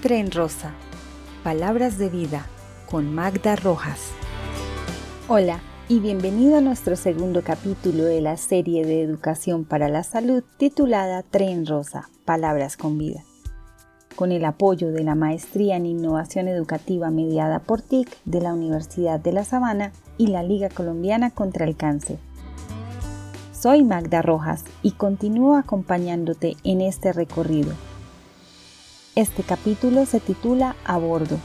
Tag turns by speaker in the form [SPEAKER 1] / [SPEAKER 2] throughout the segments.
[SPEAKER 1] Tren Rosa. Palabras de vida con Magda Rojas. Hola y bienvenido a nuestro segundo capítulo de la serie de educación para la salud titulada Tren Rosa. Palabras con vida. Con el apoyo de la Maestría en Innovación Educativa mediada por TIC de la Universidad de La Sabana y la Liga Colombiana contra el Cáncer. Soy Magda Rojas y continúo acompañándote en este recorrido. Este capítulo se titula A bordo.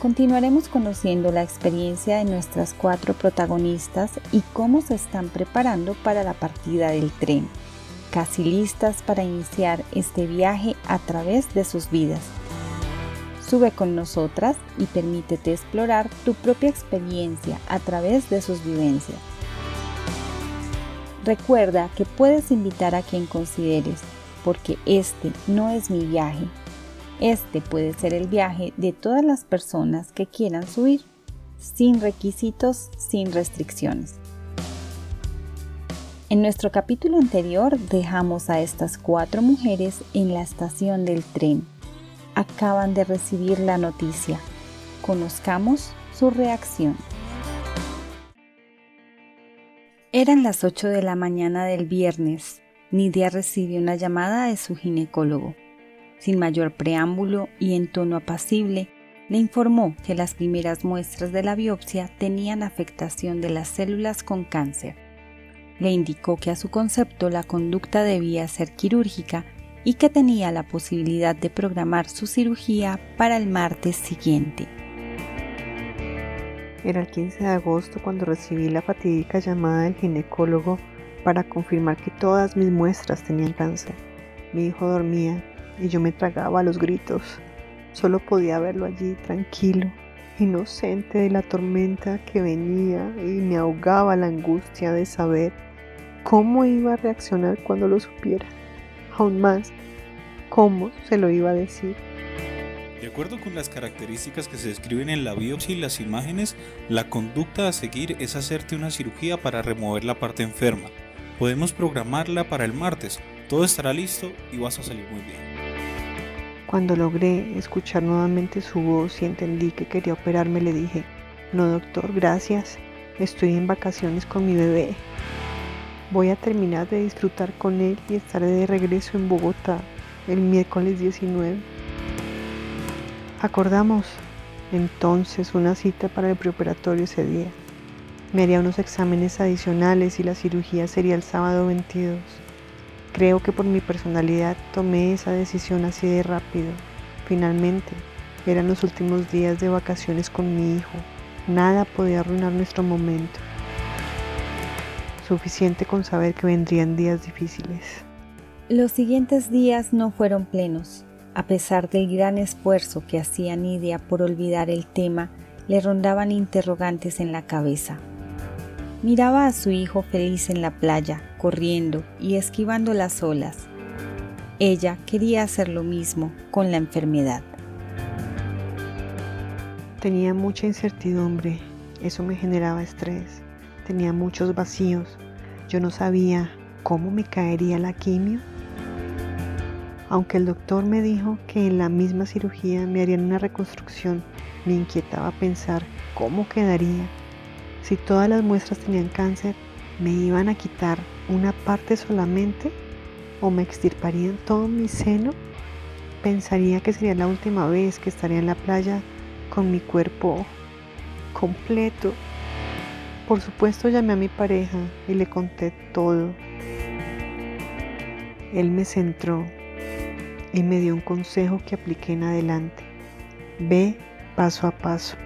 [SPEAKER 1] Continuaremos conociendo la experiencia de nuestras cuatro protagonistas y cómo se están preparando para la partida del tren, casi listas para iniciar este viaje a través de sus vidas. Sube con nosotras y permítete explorar tu propia experiencia a través de sus vivencias. Recuerda que puedes invitar a quien consideres, porque este no es mi viaje. Este puede ser el viaje de todas las personas que quieran subir, sin requisitos, sin restricciones. En nuestro capítulo anterior dejamos a estas cuatro mujeres en la estación del tren. Acaban de recibir la noticia. Conozcamos su reacción. Eran las 8 de la mañana del viernes. Nidia recibió una llamada de su ginecólogo. Sin mayor preámbulo y en tono apacible, le informó que las primeras muestras de la biopsia tenían afectación de las células con cáncer. Le indicó que a su concepto la conducta debía ser quirúrgica y que tenía la posibilidad de programar su cirugía para el martes siguiente.
[SPEAKER 2] Era el 15 de agosto cuando recibí la fatídica llamada del ginecólogo para confirmar que todas mis muestras tenían cáncer. Mi hijo dormía y yo me tragaba los gritos. Solo podía verlo allí tranquilo, inocente de la tormenta que venía y me ahogaba la angustia de saber cómo iba a reaccionar cuando lo supiera. Aún más, cómo se lo iba a decir.
[SPEAKER 3] De acuerdo con las características que se describen en la biopsia y las imágenes, la conducta a seguir es hacerte una cirugía para remover la parte enferma. Podemos programarla para el martes, todo estará listo y vas a salir muy bien.
[SPEAKER 2] Cuando logré escuchar nuevamente su voz y entendí que quería operarme, le dije, no doctor, gracias, estoy en vacaciones con mi bebé. Voy a terminar de disfrutar con él y estaré de regreso en Bogotá el miércoles 19. Acordamos entonces una cita para el preoperatorio ese día. Me haría unos exámenes adicionales y la cirugía sería el sábado 22. Creo que por mi personalidad tomé esa decisión así de rápido. Finalmente, eran los últimos días de vacaciones con mi hijo. Nada podía arruinar nuestro momento. Suficiente con saber que vendrían días difíciles.
[SPEAKER 1] Los siguientes días no fueron plenos. A pesar del gran esfuerzo que hacía Nidia por olvidar el tema, le rondaban interrogantes en la cabeza. Miraba a su hijo feliz en la playa, corriendo y esquivando las olas. Ella quería hacer lo mismo con la enfermedad.
[SPEAKER 2] Tenía mucha incertidumbre, eso me generaba estrés. Tenía muchos vacíos. Yo no sabía cómo me caería la quimio aunque el doctor me dijo que en la misma cirugía me harían una reconstrucción, me inquietaba pensar cómo quedaría. Si todas las muestras tenían cáncer, ¿me iban a quitar una parte solamente? ¿O me extirparían todo mi seno? Pensaría que sería la última vez que estaría en la playa con mi cuerpo completo. Por supuesto llamé a mi pareja y le conté todo. Él me centró y me dio un consejo que apliqué en adelante. Ve paso a paso.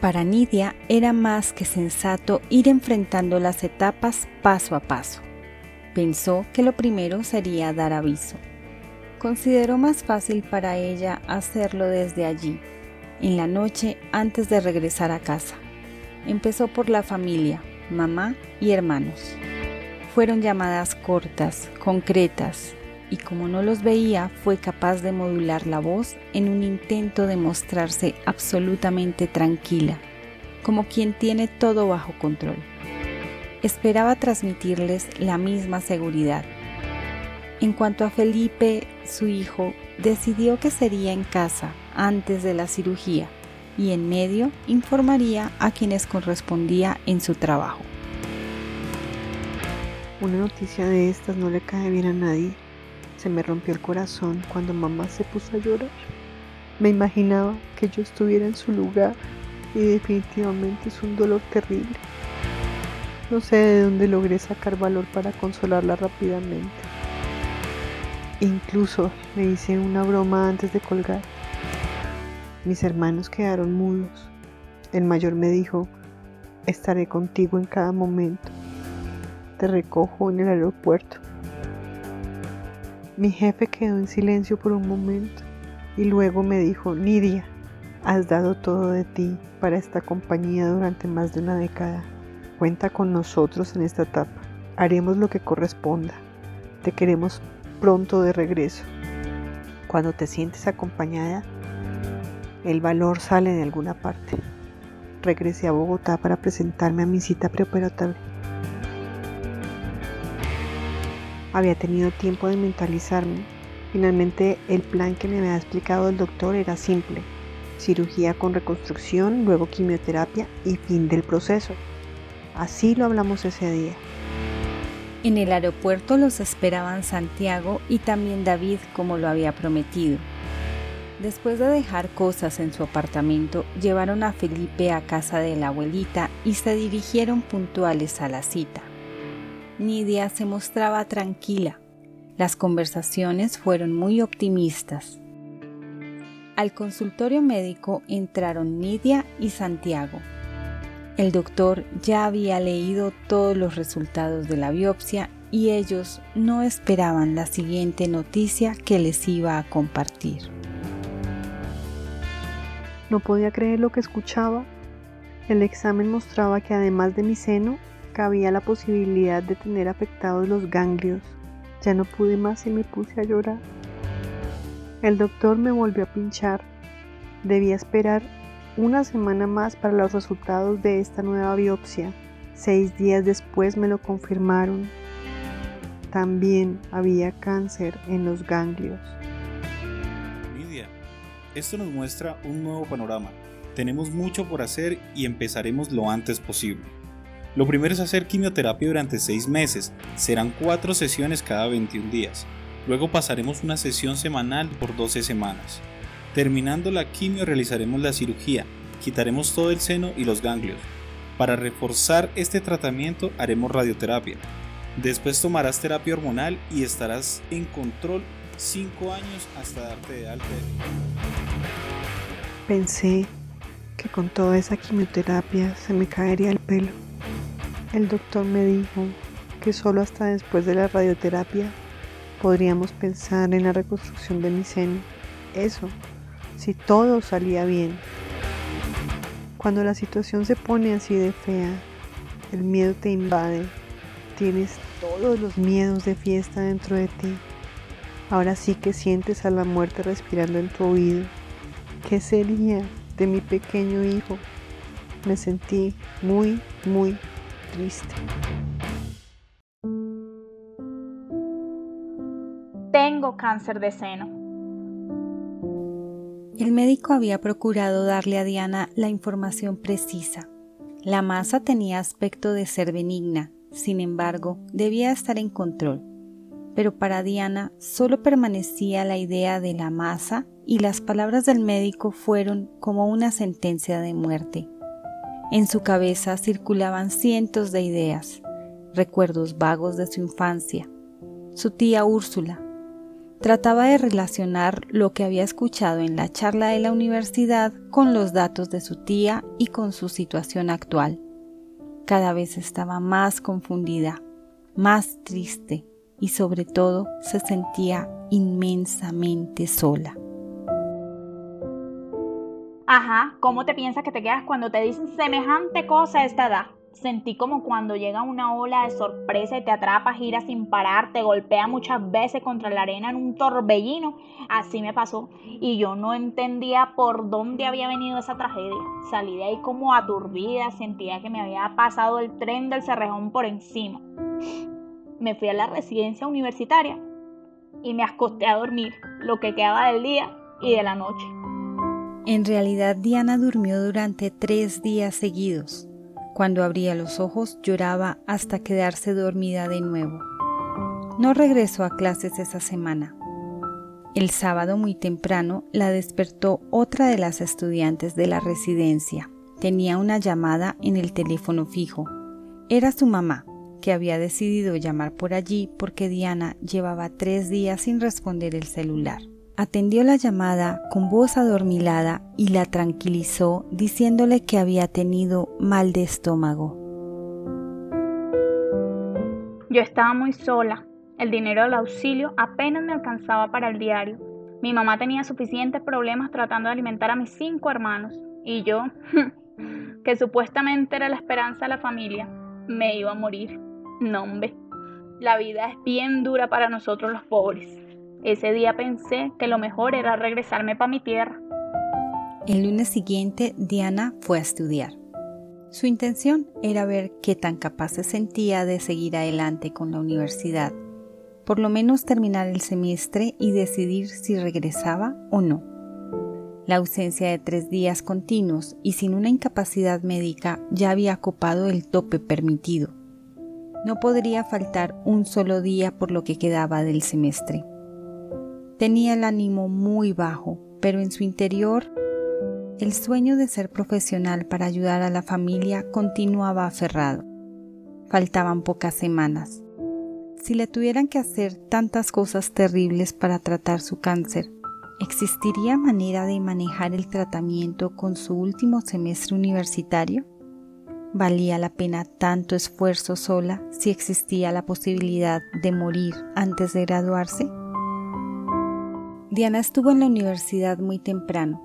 [SPEAKER 1] Para Nidia era más que sensato ir enfrentando las etapas paso a paso. Pensó que lo primero sería dar aviso. Consideró más fácil para ella hacerlo desde allí, en la noche antes de regresar a casa. Empezó por la familia, mamá y hermanos. Fueron llamadas cortas, concretas, y como no los veía fue capaz de modular la voz en un intento de mostrarse absolutamente tranquila, como quien tiene todo bajo control. Esperaba transmitirles la misma seguridad. En cuanto a Felipe, su hijo, decidió que sería en casa antes de la cirugía y en medio informaría a quienes correspondía en su trabajo.
[SPEAKER 2] Una noticia de estas no le cae bien a nadie. Se me rompió el corazón cuando mamá se puso a llorar. Me imaginaba que yo estuviera en su lugar y definitivamente es un dolor terrible. No sé de dónde logré sacar valor para consolarla rápidamente. Incluso le hice una broma antes de colgar. Mis hermanos quedaron mudos. El mayor me dijo, estaré contigo en cada momento. Te recojo en el aeropuerto. Mi jefe quedó en silencio por un momento y luego me dijo, Nidia, has dado todo de ti para esta compañía durante más de una década. Cuenta con nosotros en esta etapa. Haremos lo que corresponda. Te queremos pronto de regreso. Cuando te sientes acompañada, el valor sale de alguna parte. Regresé a Bogotá para presentarme a mi cita preoperatoria. Había tenido tiempo de mentalizarme. Finalmente el plan que me había explicado el doctor era simple. Cirugía con reconstrucción, luego quimioterapia y fin del proceso. Así lo hablamos ese día.
[SPEAKER 1] En el aeropuerto los esperaban Santiago y también David como lo había prometido. Después de dejar cosas en su apartamento, llevaron a Felipe a casa de la abuelita y se dirigieron puntuales a la cita. Nidia se mostraba tranquila. Las conversaciones fueron muy optimistas. Al consultorio médico entraron Nidia y Santiago. El doctor ya había leído todos los resultados de la biopsia y ellos no esperaban la siguiente noticia que les iba a compartir.
[SPEAKER 2] No podía creer lo que escuchaba. El examen mostraba que además de mi seno, cabía la posibilidad de tener afectados los ganglios. Ya no pude más y me puse a llorar. El doctor me volvió a pinchar. Debía esperar una semana más para los resultados de esta nueva biopsia. Seis días después me lo confirmaron. También había cáncer en los ganglios.
[SPEAKER 3] Lidia, esto nos muestra un nuevo panorama. Tenemos mucho por hacer y empezaremos lo antes posible. Lo primero es hacer quimioterapia durante seis meses. Serán cuatro sesiones cada 21 días. Luego pasaremos una sesión semanal por 12 semanas. Terminando la quimio realizaremos la cirugía, quitaremos todo el seno y los ganglios. Para reforzar este tratamiento haremos radioterapia. Después tomarás terapia hormonal y estarás en control 5 años hasta darte de alta.
[SPEAKER 2] Pensé que con toda esa quimioterapia se me caería el pelo. El doctor me dijo que solo hasta después de la radioterapia podríamos pensar en la reconstrucción de mi seno. Eso si todo salía bien. Cuando la situación se pone así de fea, el miedo te invade, tienes todos los miedos de fiesta dentro de ti. Ahora sí que sientes a la muerte respirando en tu oído. ¿Qué sería de mi pequeño hijo? Me sentí muy, muy triste.
[SPEAKER 4] Tengo cáncer de seno.
[SPEAKER 1] El médico había procurado darle a Diana la información precisa. La masa tenía aspecto de ser benigna, sin embargo, debía estar en control. Pero para Diana solo permanecía la idea de la masa y las palabras del médico fueron como una sentencia de muerte. En su cabeza circulaban cientos de ideas, recuerdos vagos de su infancia, su tía Úrsula, Trataba de relacionar lo que había escuchado en la charla de la universidad con los datos de su tía y con su situación actual. Cada vez estaba más confundida, más triste y sobre todo se sentía inmensamente sola.
[SPEAKER 4] Ajá, ¿cómo te piensas que te quedas cuando te dicen semejante cosa a esta edad? Sentí como cuando llega una ola de sorpresa y te atrapa, gira sin parar, te golpea muchas veces contra la arena en un torbellino. Así me pasó. Y yo no entendía por dónde había venido esa tragedia. Salí de ahí como aturdida, sentía que me había pasado el tren del cerrejón por encima. Me fui a la residencia universitaria y me acosté a dormir lo que quedaba del día y de la noche.
[SPEAKER 1] En realidad Diana durmió durante tres días seguidos. Cuando abría los ojos lloraba hasta quedarse dormida de nuevo. No regresó a clases esa semana. El sábado muy temprano la despertó otra de las estudiantes de la residencia. Tenía una llamada en el teléfono fijo. Era su mamá, que había decidido llamar por allí porque Diana llevaba tres días sin responder el celular. Atendió la llamada con voz adormilada y la tranquilizó diciéndole que había tenido mal de estómago.
[SPEAKER 4] Yo estaba muy sola. El dinero del auxilio apenas me alcanzaba para el diario. Mi mamá tenía suficientes problemas tratando de alimentar a mis cinco hermanos. Y yo, que supuestamente era la esperanza de la familia, me iba a morir. No, hombre. La vida es bien dura para nosotros los pobres. Ese día pensé que lo mejor era regresarme para mi tierra.
[SPEAKER 1] El lunes siguiente, Diana fue a estudiar. Su intención era ver qué tan capaz se sentía de seguir adelante con la universidad, por lo menos terminar el semestre y decidir si regresaba o no. La ausencia de tres días continuos y sin una incapacidad médica ya había copado el tope permitido. No podría faltar un solo día por lo que quedaba del semestre. Tenía el ánimo muy bajo, pero en su interior el sueño de ser profesional para ayudar a la familia continuaba aferrado. Faltaban pocas semanas. Si le tuvieran que hacer tantas cosas terribles para tratar su cáncer, ¿existiría manera de manejar el tratamiento con su último semestre universitario? ¿Valía la pena tanto esfuerzo sola si existía la posibilidad de morir antes de graduarse? Diana estuvo en la universidad muy temprano.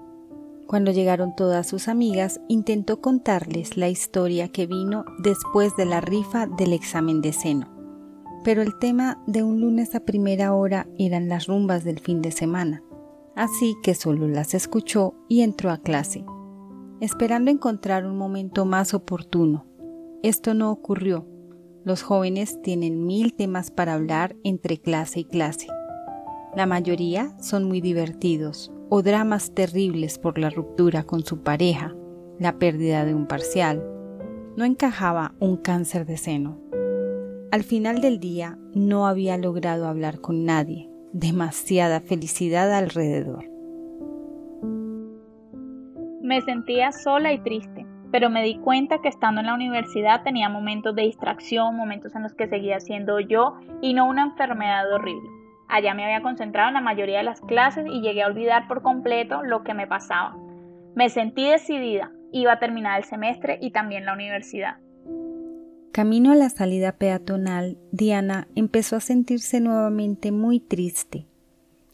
[SPEAKER 1] Cuando llegaron todas sus amigas, intentó contarles la historia que vino después de la rifa del examen de seno. Pero el tema de un lunes a primera hora eran las rumbas del fin de semana, así que solo las escuchó y entró a clase, esperando encontrar un momento más oportuno. Esto no ocurrió. Los jóvenes tienen mil temas para hablar entre clase y clase la mayoría son muy divertidos o dramas terribles por la ruptura con su pareja, la pérdida de un parcial. No encajaba un cáncer de seno. Al final del día no había logrado hablar con nadie, demasiada felicidad alrededor.
[SPEAKER 4] Me sentía sola y triste, pero me di cuenta que estando en la universidad tenía momentos de distracción, momentos en los que seguía siendo yo y no una enfermedad horrible. Allá me había concentrado en la mayoría de las clases y llegué a olvidar por completo lo que me pasaba. Me sentí decidida, iba a terminar el semestre y también la universidad.
[SPEAKER 1] Camino a la salida peatonal, Diana empezó a sentirse nuevamente muy triste.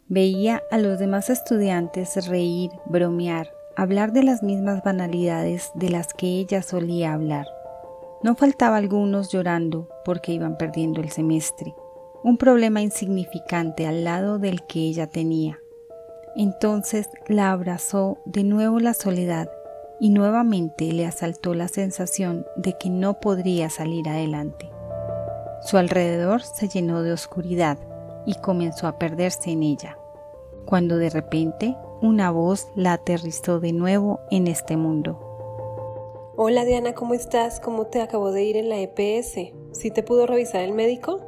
[SPEAKER 1] Veía a los demás estudiantes reír, bromear, hablar de las mismas banalidades de las que ella solía hablar. No faltaba algunos llorando porque iban perdiendo el semestre un problema insignificante al lado del que ella tenía. Entonces la abrazó de nuevo la soledad y nuevamente le asaltó la sensación de que no podría salir adelante. Su alrededor se llenó de oscuridad y comenzó a perderse en ella, cuando de repente una voz la aterrizó de nuevo en este mundo.
[SPEAKER 5] Hola Diana, ¿cómo estás? ¿Cómo te acabó de ir en la EPS? ¿Sí te pudo revisar el médico?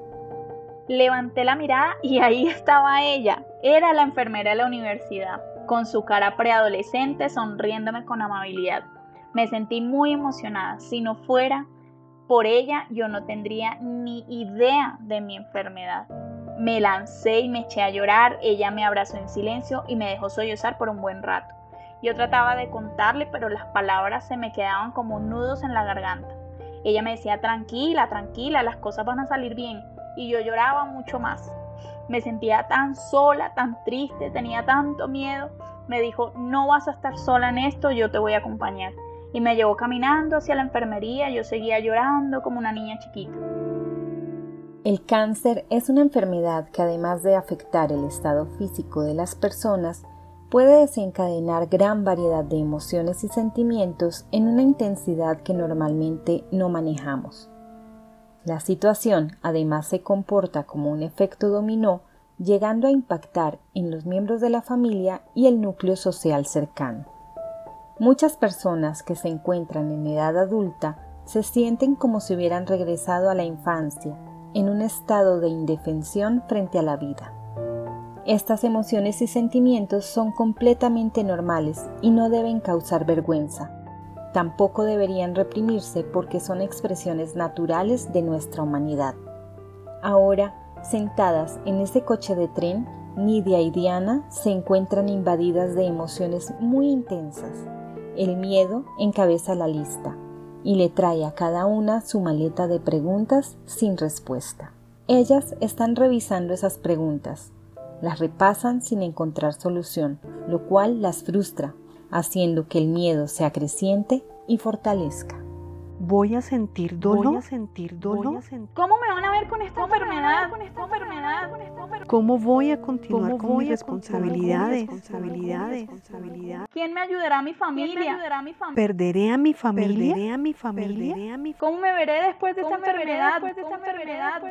[SPEAKER 4] Levanté la mirada y ahí estaba ella. Era la enfermera de la universidad, con su cara preadolescente sonriéndome con amabilidad. Me sentí muy emocionada. Si no fuera por ella, yo no tendría ni idea de mi enfermedad. Me lancé y me eché a llorar. Ella me abrazó en silencio y me dejó sollozar por un buen rato. Yo trataba de contarle, pero las palabras se me quedaban como nudos en la garganta. Ella me decía, tranquila, tranquila, las cosas van a salir bien y yo lloraba mucho más. Me sentía tan sola, tan triste, tenía tanto miedo. Me dijo, no vas a estar sola en esto, yo te voy a acompañar. Y me llevó caminando hacia la enfermería, yo seguía llorando como una niña chiquita.
[SPEAKER 1] El cáncer es una enfermedad que además de afectar el estado físico de las personas, puede desencadenar gran variedad de emociones y sentimientos en una intensidad que normalmente no manejamos. La situación además se comporta como un efecto dominó llegando a impactar en los miembros de la familia y el núcleo social cercano. Muchas personas que se encuentran en edad adulta se sienten como si hubieran regresado a la infancia, en un estado de indefensión frente a la vida. Estas emociones y sentimientos son completamente normales y no deben causar vergüenza. Tampoco deberían reprimirse porque son expresiones naturales de nuestra humanidad. Ahora, sentadas en ese coche de tren, Nidia y Diana se encuentran invadidas de emociones muy intensas. El miedo encabeza la lista y le trae a cada una su maleta de preguntas sin respuesta. Ellas están revisando esas preguntas, las repasan sin encontrar solución, lo cual las frustra, haciendo que el miedo se acreciente y fortalezca.
[SPEAKER 2] Voy a sentir dolor. Voy a sentir dolor.
[SPEAKER 4] ¿Cómo me van a ver con esta enfermedad? Con esta enfermedad,
[SPEAKER 2] ¿Cómo voy a continuar con mis responsabilidades? responsabilidades?
[SPEAKER 4] ¿Quién me ayudará a mi familia?
[SPEAKER 2] ¿Perderé a mi familia? ¿Perderé a mi familia?
[SPEAKER 4] ¿Cómo me veré después de esta enfermedad?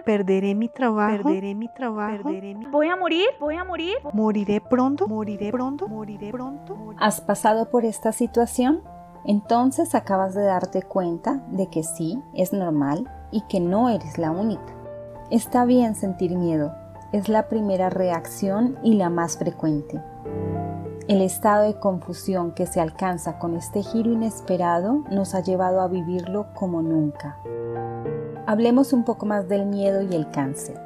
[SPEAKER 2] ¿Perderé mi trabajo? ¿Perderé mi trabajo?
[SPEAKER 4] ¿Voy a morir? ¿Voy a morir?
[SPEAKER 2] ¿Moriré pronto? ¿Moriré pronto? ¿Moriré pronto?
[SPEAKER 1] ¿Has pasado por esta situación? Entonces acabas de darte cuenta de que sí, es normal y que no eres la única. Está bien sentir miedo, es la primera reacción y la más frecuente. El estado de confusión que se alcanza con este giro inesperado nos ha llevado a vivirlo como nunca. Hablemos un poco más del miedo y el cáncer.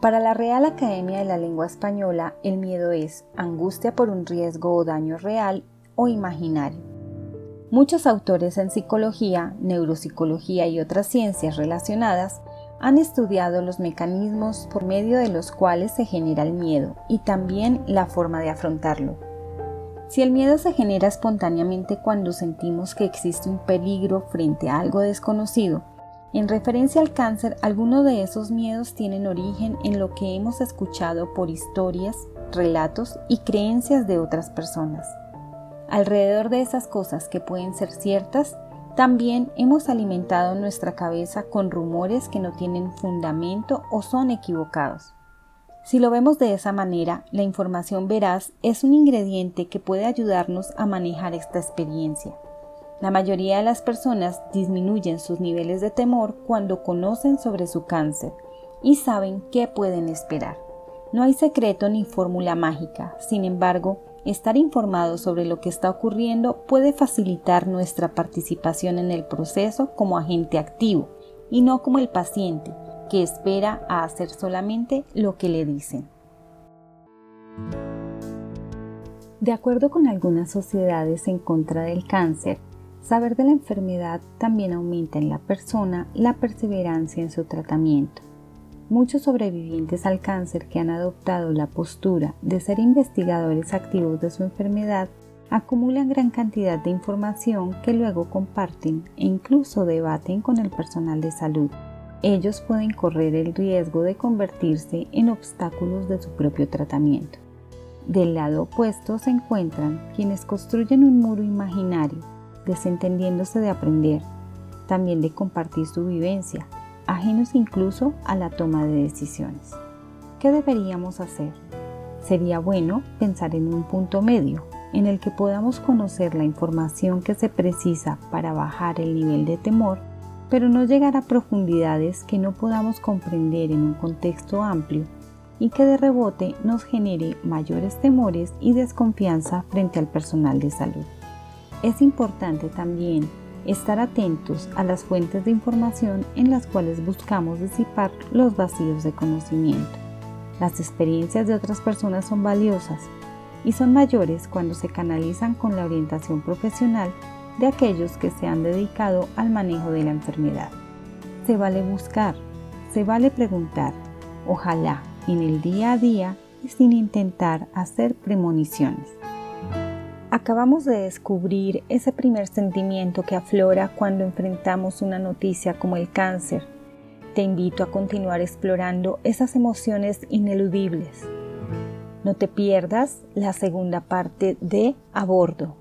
[SPEAKER 1] Para la Real Academia de la Lengua Española, el miedo es angustia por un riesgo o daño real o imaginario Muchos autores en psicología, neuropsicología y otras ciencias relacionadas han estudiado los mecanismos por medio de los cuales se genera el miedo y también la forma de afrontarlo. Si el miedo se genera espontáneamente cuando sentimos que existe un peligro frente a algo desconocido, en referencia al cáncer, algunos de esos miedos tienen origen en lo que hemos escuchado por historias, relatos y creencias de otras personas. Alrededor de esas cosas que pueden ser ciertas, también hemos alimentado nuestra cabeza con rumores que no tienen fundamento o son equivocados. Si lo vemos de esa manera, la información veraz es un ingrediente que puede ayudarnos a manejar esta experiencia. La mayoría de las personas disminuyen sus niveles de temor cuando conocen sobre su cáncer y saben qué pueden esperar. No hay secreto ni fórmula mágica, sin embargo, Estar informado sobre lo que está ocurriendo puede facilitar nuestra participación en el proceso como agente activo y no como el paciente que espera a hacer solamente lo que le dicen. De acuerdo con algunas sociedades en contra del cáncer, saber de la enfermedad también aumenta en la persona la perseverancia en su tratamiento. Muchos sobrevivientes al cáncer que han adoptado la postura de ser investigadores activos de su enfermedad acumulan gran cantidad de información que luego comparten e incluso debaten con el personal de salud. Ellos pueden correr el riesgo de convertirse en obstáculos de su propio tratamiento. Del lado opuesto se encuentran quienes construyen un muro imaginario, desentendiéndose de aprender, también de compartir su vivencia, ajenos incluso a la toma de decisiones. ¿Qué deberíamos hacer? Sería bueno pensar en un punto medio en el que podamos conocer la información que se precisa para bajar el nivel de temor, pero no llegar a profundidades que no podamos comprender en un contexto amplio y que de rebote nos genere mayores temores y desconfianza frente al personal de salud. Es importante también estar atentos a las fuentes de información en las cuales buscamos disipar los vacíos de conocimiento. Las experiencias de otras personas son valiosas y son mayores cuando se canalizan con la orientación profesional de aquellos que se han dedicado al manejo de la enfermedad. Se vale buscar, se vale preguntar, ojalá en el día a día y sin intentar hacer premoniciones. Acabamos de descubrir ese primer sentimiento que aflora cuando enfrentamos una noticia como el cáncer. Te invito a continuar explorando esas emociones ineludibles. No te pierdas la segunda parte de A Bordo.